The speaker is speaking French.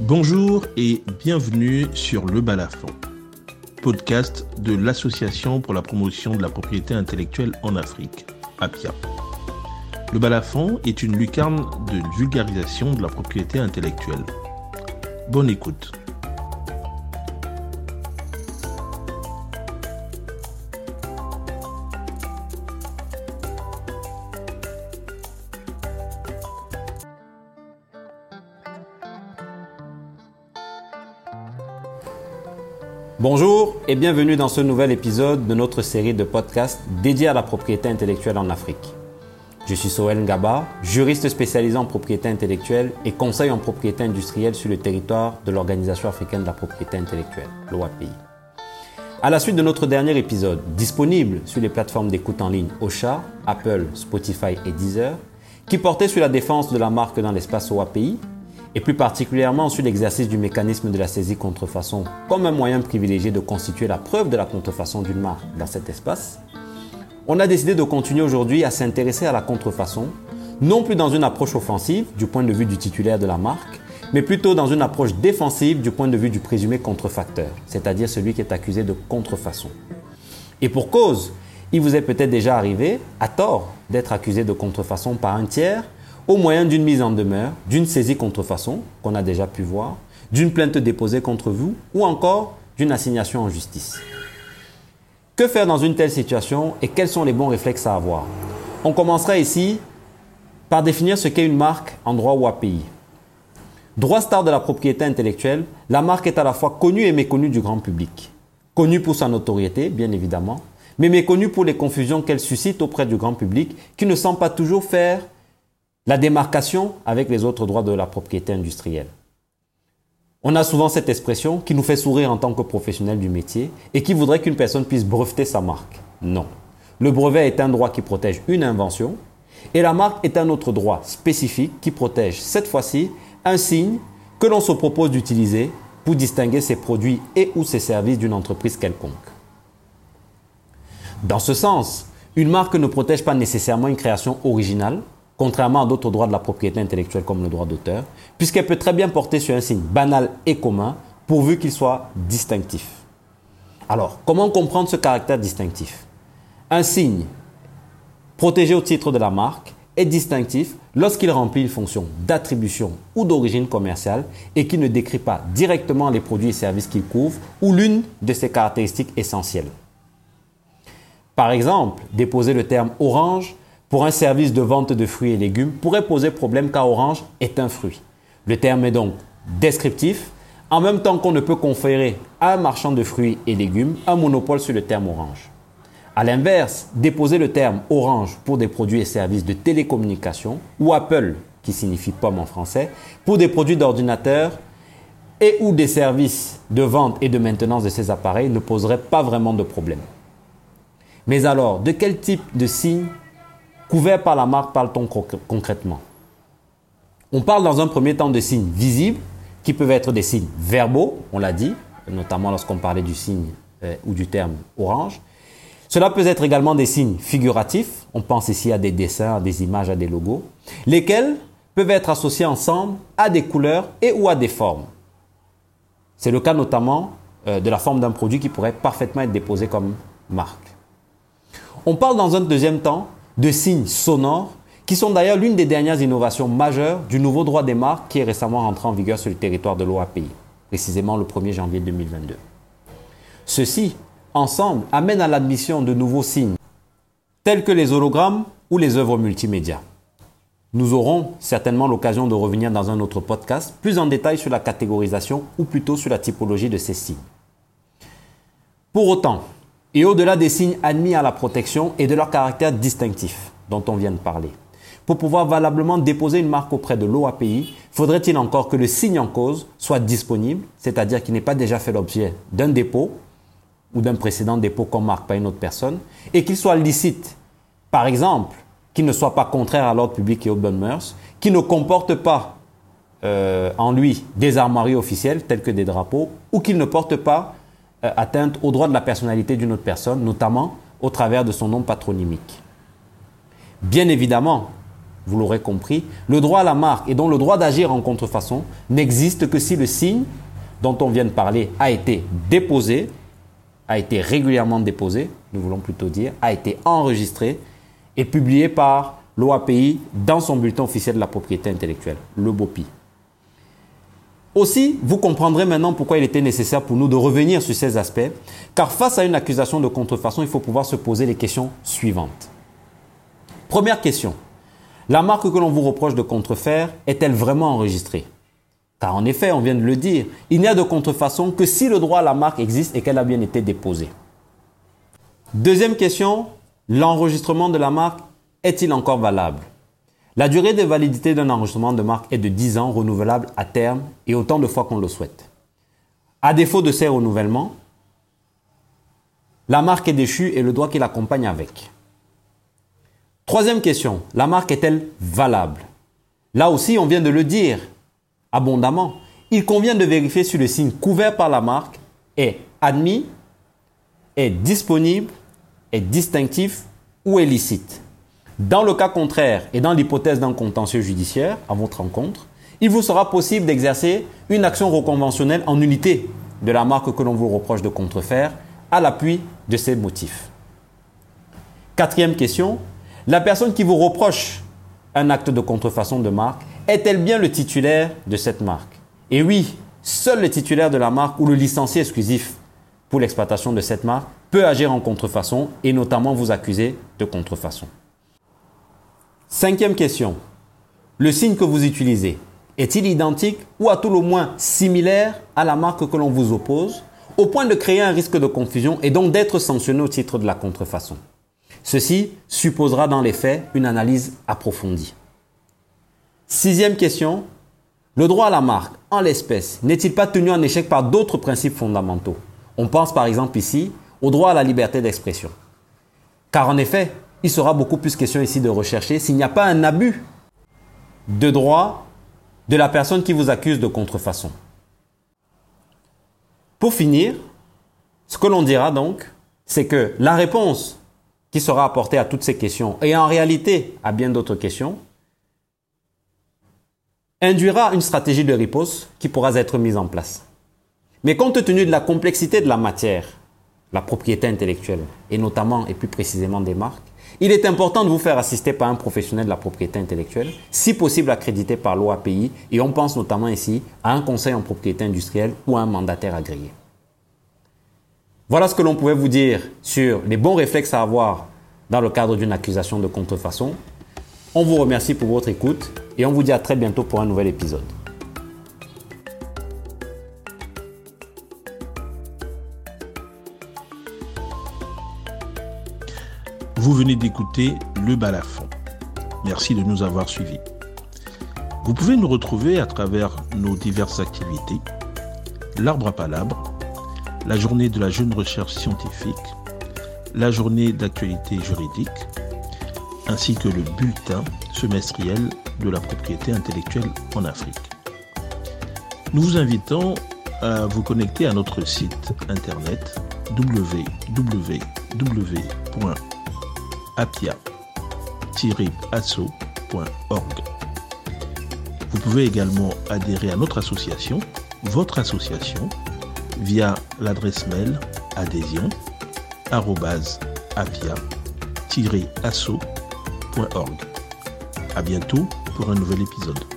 Bonjour et bienvenue sur Le Balafon, podcast de l'Association pour la promotion de la propriété intellectuelle en Afrique, APIA. Le Balafon est une lucarne de vulgarisation de la propriété intellectuelle. Bonne écoute. Bonjour et bienvenue dans ce nouvel épisode de notre série de podcasts dédiée à la propriété intellectuelle en Afrique. Je suis Soel Ngaba, juriste spécialisé en propriété intellectuelle et conseil en propriété industrielle sur le territoire de l'Organisation africaine de la propriété intellectuelle, l'OAPI. À la suite de notre dernier épisode, disponible sur les plateformes d'écoute en ligne Ocha, Apple, Spotify et Deezer, qui portait sur la défense de la marque dans l'espace OAPI, et plus particulièrement sur l'exercice du mécanisme de la saisie contrefaçon comme un moyen privilégié de constituer la preuve de la contrefaçon d'une marque dans cet espace, on a décidé de continuer aujourd'hui à s'intéresser à la contrefaçon, non plus dans une approche offensive du point de vue du titulaire de la marque, mais plutôt dans une approche défensive du point de vue du présumé contrefacteur, c'est-à-dire celui qui est accusé de contrefaçon. Et pour cause, il vous est peut-être déjà arrivé, à tort, d'être accusé de contrefaçon par un tiers au moyen d'une mise en demeure, d'une saisie contrefaçon, qu'on a déjà pu voir, d'une plainte déposée contre vous ou encore d'une assignation en justice. Que faire dans une telle situation et quels sont les bons réflexes à avoir? On commencera ici par définir ce qu'est une marque en droit ou API. Droit star de la propriété intellectuelle, la marque est à la fois connue et méconnue du grand public. Connue pour sa notoriété, bien évidemment, mais méconnue pour les confusions qu'elle suscite auprès du grand public qui ne semble pas toujours faire la démarcation avec les autres droits de la propriété industrielle. On a souvent cette expression qui nous fait sourire en tant que professionnel du métier et qui voudrait qu'une personne puisse breveter sa marque. Non. Le brevet est un droit qui protège une invention et la marque est un autre droit spécifique qui protège cette fois-ci un signe que l'on se propose d'utiliser pour distinguer ses produits et ou ses services d'une entreprise quelconque. Dans ce sens, une marque ne protège pas nécessairement une création originale, contrairement à d'autres droits de la propriété intellectuelle comme le droit d'auteur, puisqu'elle peut très bien porter sur un signe banal et commun, pourvu qu'il soit distinctif. Alors, comment comprendre ce caractère distinctif? Un signe protégé au titre de la marque est distinctif lorsqu'il remplit une fonction d'attribution ou d'origine commerciale et qui ne décrit pas directement les produits et services qu'il couvre ou l'une de ses caractéristiques essentielles. Par exemple, déposer le terme orange pour un service de vente de fruits et légumes pourrait poser problème car orange est un fruit. Le terme est donc descriptif, en même temps qu'on ne peut conférer à un marchand de fruits et légumes un monopole sur le terme orange. A l'inverse, déposer le terme orange pour des produits et services de télécommunication ou Apple, qui signifie pomme en français, pour des produits d'ordinateur et ou des services de vente et de maintenance de ces appareils ne poserait pas vraiment de problème. Mais alors, de quel type de signe couvert par la marque parle-t-on concrètement? On parle dans un premier temps de signes visibles, qui peuvent être des signes verbaux, on l'a dit, notamment lorsqu'on parlait du signe euh, ou du terme orange. Cela peut être également des signes figuratifs, on pense ici à des dessins, à des images, à des logos, lesquels peuvent être associés ensemble à des couleurs et ou à des formes. C'est le cas notamment euh, de la forme d'un produit qui pourrait parfaitement être déposé comme marque. On parle dans un deuxième temps de signes sonores qui sont d'ailleurs l'une des dernières innovations majeures du nouveau droit des marques qui est récemment rentré en vigueur sur le territoire de l'OAPI, précisément le 1er janvier 2022. Ceci, ensemble, amène à l'admission de nouveaux signes, tels que les hologrammes ou les œuvres multimédia. Nous aurons certainement l'occasion de revenir dans un autre podcast plus en détail sur la catégorisation ou plutôt sur la typologie de ces signes. Pour autant, et au-delà des signes admis à la protection et de leur caractère distinctif dont on vient de parler. Pour pouvoir valablement déposer une marque auprès de l'OAPI, faudrait-il encore que le signe en cause soit disponible, c'est-à-dire qu'il n'ait pas déjà fait l'objet d'un dépôt ou d'un précédent dépôt comme marque par une autre personne, et qu'il soit licite. Par exemple, qu'il ne soit pas contraire à l'ordre public et aux bonnes mœurs, qu'il ne comporte pas euh, en lui des armoiries officielles telles que des drapeaux, ou qu'il ne porte pas atteinte aux droits de la personnalité d'une autre personne, notamment au travers de son nom patronymique. Bien évidemment, vous l'aurez compris, le droit à la marque et donc le droit d'agir en contrefaçon n'existe que si le signe dont on vient de parler a été déposé, a été régulièrement déposé, nous voulons plutôt dire, a été enregistré et publié par l'OAPI dans son bulletin officiel de la propriété intellectuelle, le BOPI. Aussi, vous comprendrez maintenant pourquoi il était nécessaire pour nous de revenir sur ces aspects, car face à une accusation de contrefaçon, il faut pouvoir se poser les questions suivantes. Première question. La marque que l'on vous reproche de contrefaire est-elle vraiment enregistrée? Car en effet, on vient de le dire, il n'y a de contrefaçon que si le droit à la marque existe et qu'elle a bien été déposée. Deuxième question, l'enregistrement de la marque est-il encore valable? La durée de validité d'un enregistrement de marque est de 10 ans, renouvelable à terme et autant de fois qu'on le souhaite. À défaut de ces renouvellements, la marque est déchue et le droit qui l'accompagne avec. Troisième question, la marque est-elle valable? Là aussi, on vient de le dire abondamment. Il convient de vérifier si le signe couvert par la marque est admis, est disponible, est distinctif ou est licite. Dans le cas contraire et dans l'hypothèse d'un contentieux judiciaire à votre rencontre, il vous sera possible d'exercer une action reconventionnelle en unité de la marque que l'on vous reproche de contrefaire à l'appui de ces motifs. Quatrième question, la personne qui vous reproche un acte de contrefaçon de marque est-elle bien le titulaire de cette marque? Et oui, seul le titulaire de la marque ou le licencié exclusif pour l'exploitation de cette marque peut agir en contrefaçon et notamment vous accuser de contrefaçon. Cinquième question. Le signe que vous utilisez est-il identique ou à tout le moins similaire à la marque que l'on vous oppose au point de créer un risque de confusion et donc d'être sanctionné au titre de la contrefaçon? Ceci supposera dans les faits une analyse approfondie. Sixième question. Le droit à la marque, en l'espèce, n'est-il pas tenu en échec par d'autres principes fondamentaux? On pense par exemple ici au droit à la liberté d'expression. Car en effet, il sera beaucoup plus question ici de rechercher s'il n'y a pas un abus de droit de la personne qui vous accuse de contrefaçon. Pour finir, ce que l'on dira donc, c'est que la réponse qui sera apportée à toutes ces questions, et en réalité à bien d'autres questions, induira une stratégie de riposte qui pourra être mise en place. Mais compte tenu de la complexité de la matière, la propriété intellectuelle, et notamment et plus précisément des marques, il est important de vous faire assister par un professionnel de la propriété intellectuelle, si possible accrédité par l'OAPI, et on pense notamment ici à un conseil en propriété industrielle ou à un mandataire agréé. Voilà ce que l'on pouvait vous dire sur les bons réflexes à avoir dans le cadre d'une accusation de contrefaçon. On vous remercie pour votre écoute et on vous dit à très bientôt pour un nouvel épisode. Vous venez d'écouter Le Balafon. Merci de nous avoir suivis. Vous pouvez nous retrouver à travers nos diverses activités, l'arbre à palabre, la journée de la jeune recherche scientifique, la journée d'actualité juridique, ainsi que le bulletin semestriel de la propriété intellectuelle en Afrique. Nous vous invitons à vous connecter à notre site internet www.apia-asso.org. Vous pouvez également adhérer à notre association, votre association, via l'adresse mail adhésion apia-asso.org. À bientôt pour un nouvel épisode.